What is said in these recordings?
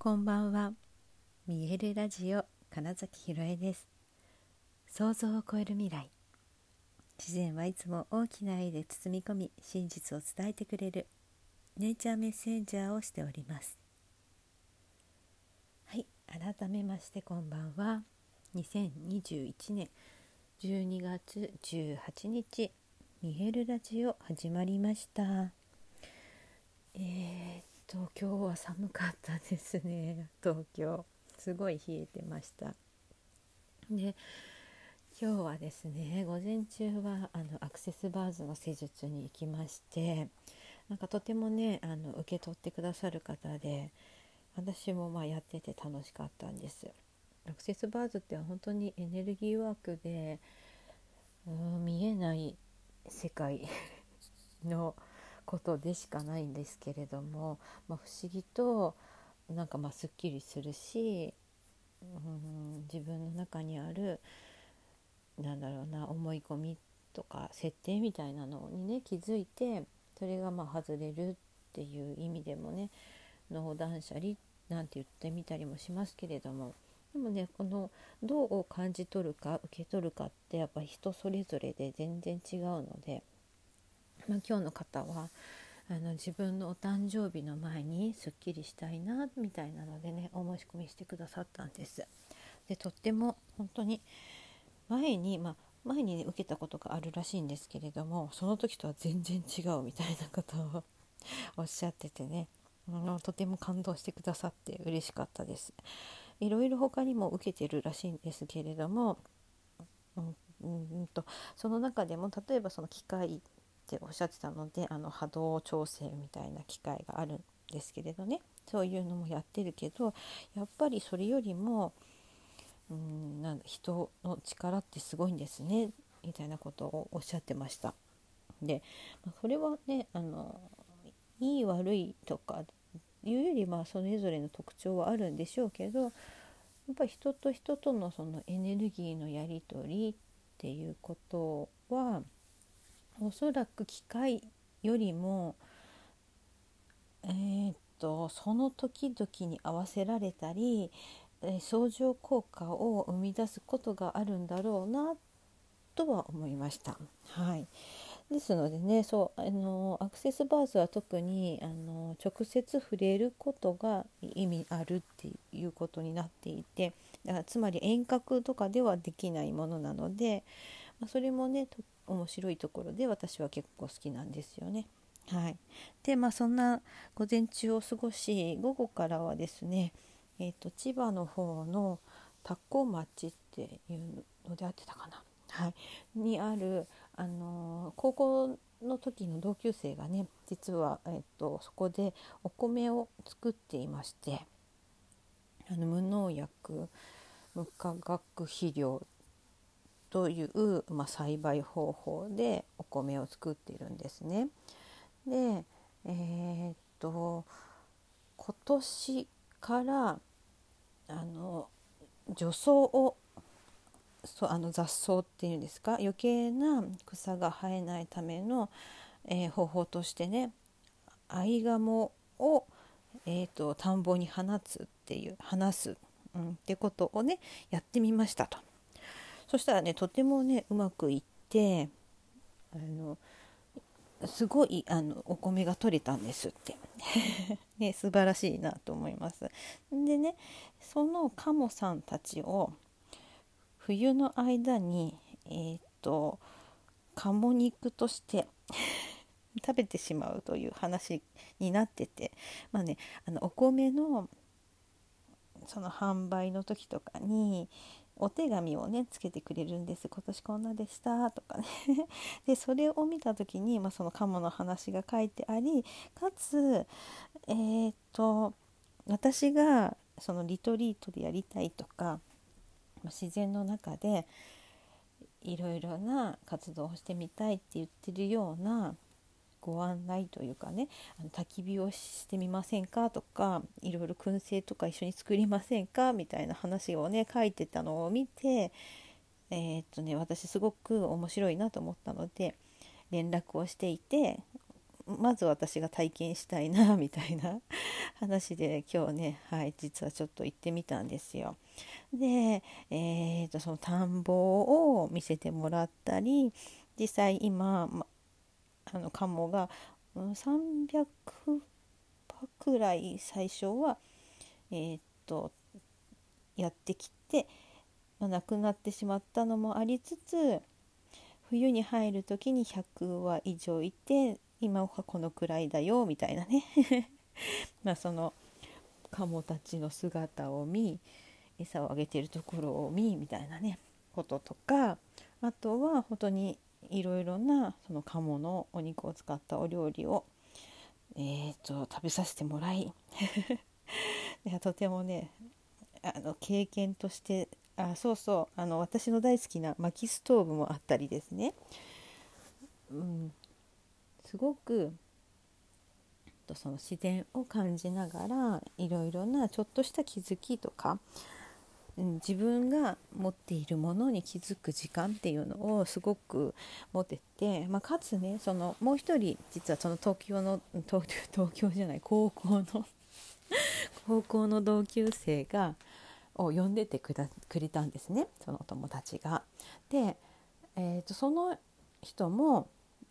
こんばんは。見えるラジオ金崎ひろえです。想像を超える未来。自然はいつも大きな愛で包み込み、真実を伝えてくれるネイチャーメッセンジャーをしております。はい、改めましてこんばんは。2021年12月18日、見えるラジオ始まりました。えー今日は寒かったですね。東京。すごい冷えてました。で今日はですね午前中はあのアクセスバーズの施術に行きましてなんかとてもねあの受け取ってくださる方で私もまあやってて楽しかったんです。アクセスバーズって本当にエネルギーワークでうん見えない世界のことでしかないんですけれども、まあ、不思議となんかまあすっきりするし、うん、自分の中にあるなんだろうな思い込みとか設定みたいなのにね気づいてそれがまあ外れるっていう意味でもね脳断捨離なんて言ってみたりもしますけれどもでもねこのどう感じ取るか受け取るかってやっぱ人それぞれで全然違うので。まあ、今日の方はあの自分のお誕生日の前にすっきりしたいなみたいなのでねお申し込みしてくださったんです。でとっても本当に前に、まあ、前に、ね、受けたことがあるらしいんですけれどもその時とは全然違うみたいなことを おっしゃっててねとても感動してくださって嬉しかったです。いろいろ他にも受けてるらしいんですけれども、うん、うんとその中でも例えばその機械っておっしゃってたのであの波動調整みたいな機会があるんですけれどねそういうのもやってるけどやっぱりそれよりもうんなん人の力ってすごいんですねみたいなことをおっしゃってました。でそれはねあのいい悪いとかいうよりまあそれぞれの特徴はあるんでしょうけどやっぱ人と人とのそのエネルギーのやり取りっていうことはおそらく機械よりもえー、っとその時々に合わせられたり、え相乗効果を生み出すことがあるんだろうなとは思いました。はい、ですのでねそうあのアクセスバーズは特にあの直接触れることが意味あるっていうことになっていてだからつまり遠隔とかではできないものなので、まあ、それもね面白いところで私は結構好きなんですよね。はい、でまあそんな午前中を過ごし午後からはですね、えーと、千葉の方の田子町っていうのであってたかな、はい、にある、あのー、高校の時の同級生がね実は、えーとそこでお米を作っていましてあの無農薬無化学肥料という、まあ、栽培方法でお米を作っているんですね。でえー、っと今年からあの除草をそあの雑草っていうんですか？余計な草が生えないための、えー、方法としてねアイガモを、えーと、田んぼに放つっていう放す、うん、ってことをねやってみましたと。そしたらねとてもねうまくいってあのすごいあのお米が取れたんですって ね、素晴らしいなと思います。でねそのカモさんたちを冬の間にえー、っと鴨肉として 食べてしまうという話になっててまあねあのお米のその販売の時とかにお手紙をねつけてくれるんです。今年こんなでした。とかね。でそれを見た時に、まあ、そのカモの話が書いてありかつえー、っと私がそのリトリートでやりたいとか、ま、自然の中でいろいろな活動をしてみたいって言ってるようなご案内というかねあの焚き火をしてみませんかとかいろいろ燻製とか一緒に作りませんかみたいな話をね書いてたのを見てえー、っとね私すごく面白いなと思ったので連絡をしていてまず私が体験したいな みたいな話で今日ね、はい、実はちょっと行ってみたんですよ。で、えーと、その田んぼを見せてもらったり実際今、ま、あのカモが、300羽くらい最初は、えーとやってきて、まあ、亡くなってしまったのもありつつ冬に入る時に100羽以上いて今はこのくらいだよみたいなね。まあそのカモたちの姿を見餌をあげてるところを見みたいなねこととかあとは本当にいろいろなその鴨のお肉を使ったお料理を、えーと、食べさせてもらい いやとてもねあの経験としてあそうそうあの私の大好きな薪ストーブもあったりですね、うん、すごくその自然を感じながらいろいろなちょっとした気づきとか、うん、自分が持っているものに気づく時間っていうのをすごく持てて、まあ、かつねそのもう一人実はその東京の 東京じゃない高校の 高校の同級生がを呼んでてくれたんですねその友達が。で、えーと、その人も、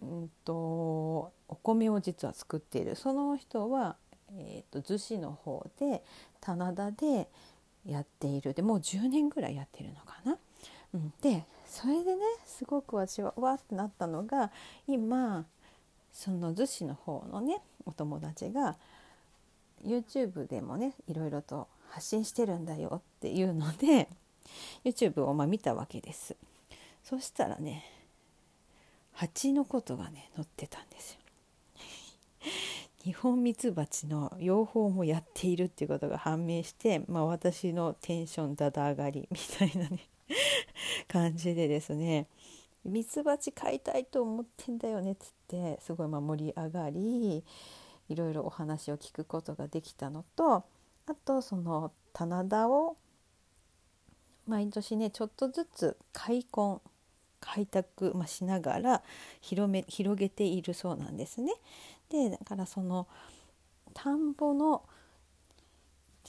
うんと、お米を実は作っているその人は、えーと、逗子の方で棚田でやっている。でもう10年ぐらいやってるのかな。うん、でそれでねすごく私はわってなったのが今その逗子の方のねお友達が YouTube でもねいろいろと発信してるんだよっていうので YouTube をま見たわけです。そしたらね蜂のことがね載ってたんですよ。日本ミツバチの養蜂もやっているっていうことが判明して、まあ、私のテンションだだ上がりみたいなね 感じでですねミツバチ飼いたいと思ってんだよねっつってすごいま盛り上がりいろいろお話を聞くことができたのとあとその棚田を毎年ねちょっとずつ開墾開拓、まあ、しながら広め広げているそうなんですね。でだからその田んぼの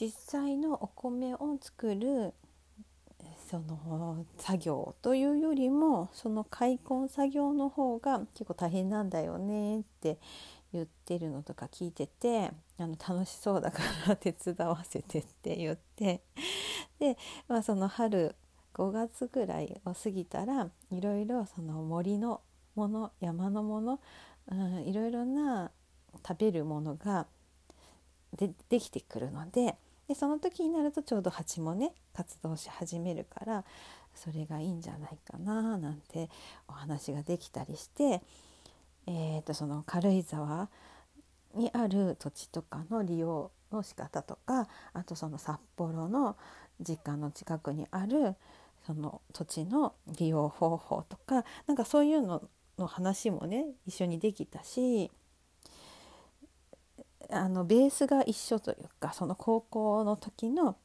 実際のお米を作るその作業というよりもその開墾作業の方が結構大変なんだよねって言ってるのとか聞いててあの楽しそうだから 手伝わせてって言ってで、まあ、その春5月ぐらいを過ぎたらいろいろその森のもの山のもの、いろいろな食べるものがでできてくるのででその時になるとちょうど蜂もね活動し始めるからそれがいいんじゃないかななんてお話ができたりしてえーと、その軽井沢にある土地とかの利用の仕方とかあとその札幌の実家の近くにあるその土地の利用方法とかなんかそういうのの話もね一緒にできたしあのベースが一緒というかその高校の時の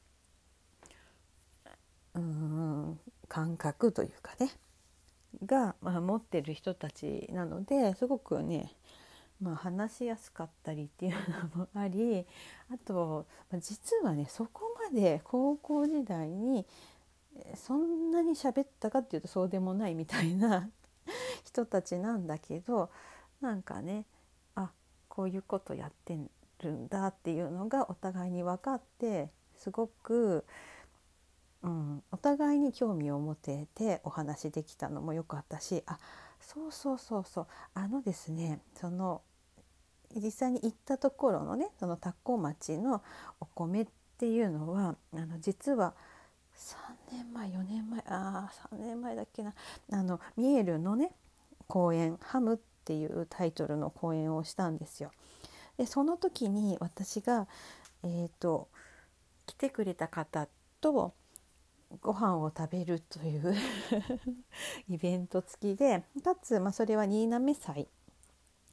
うん感覚というかねが、まあ、持ってる人たちなのですごくね、まあ、話しやすかったりっていうのもありあと、ま、実はねそこまで高校時代にそんなに喋ったかっていうとそうでもないみたいな 人たちなんだけどなんかねあこういうことやってるんだっていうのがお互いに分かってすごくうん、お互いに興味を持ててお話できたのもよかったしあそうそうそうそうあのですねその実際に行ったところのねその田子町のお米っていうのはあの実は3年前4年前あ3年前だっけなあのミエルのね公演「ハム」っていうタイトルの公演をしたんですよ。でその時に私が、えーと来てくれた方とご飯を食べるという イベント付きでかつ、まあ、それは新滑祭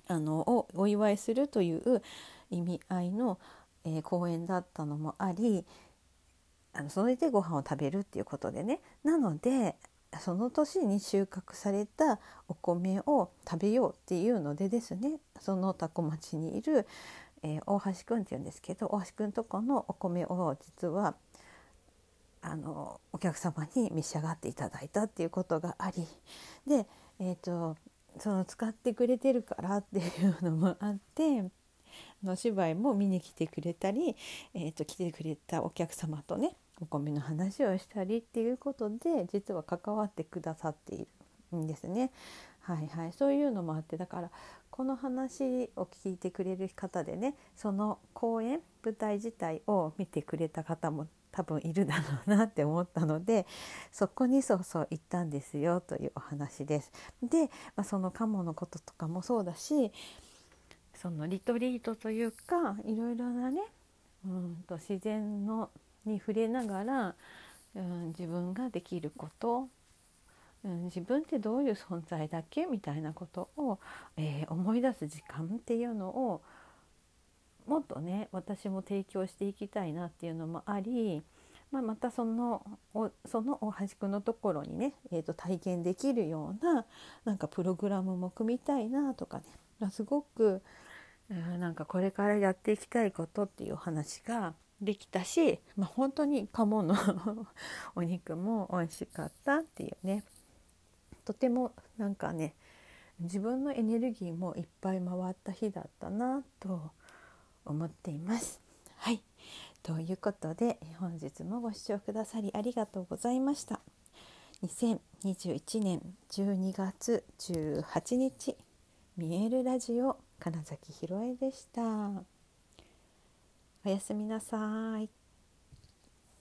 あのをお祝いするという意味合いの、えー、公演だったのもありあのそれでご飯を食べるっていうことでね。なのでその年に収穫されたお米を食べようっていうのでですね。その多古町にいる、えー、大橋くんっていうんですけど大橋くんとこのお米を実はあのお客様に召し上がっていただいたっていうことがあり。で、えーと、その使ってくれてるからっていうのもあっての芝居も見に来てくれたり、えーと、来てくれたお客様とねお米の話をしたりっていうことで実は関わってくださっているんですね。はいはい、そういうのもあってだからこの話を聞いてくれる方でねその公演舞台自体を見てくれた方も多分いるだろうなって思ったのでそこにそうそう行ったんですよというお話です。で、まあ、そのカモのこととかもそうだしそのリトリートというかいろいろなねうんと自然のに触れながら、うん、自分ができること、うん、自分ってどういう存在だっけみたいなことを、えー、思い出す時間っていうのをもっとね私も提供していきたいなっていうのもあり、まあ、またそのおその大橋くのところにね、えー、と体験できるようななんかプログラムも組みたいなとかね、ま、すごく、えー、なんかこれからやっていきたいことっていう話ができたし、まあ、本当に鴨の お肉も美味しかったっていうねとてもなんかね自分のエネルギーもいっぱい回った日だったなと思っています。はいということで本日もご視聴くださりありがとうございました。2021年12月18日見えるラジオ金崎ひろえでした。おやすみなさい。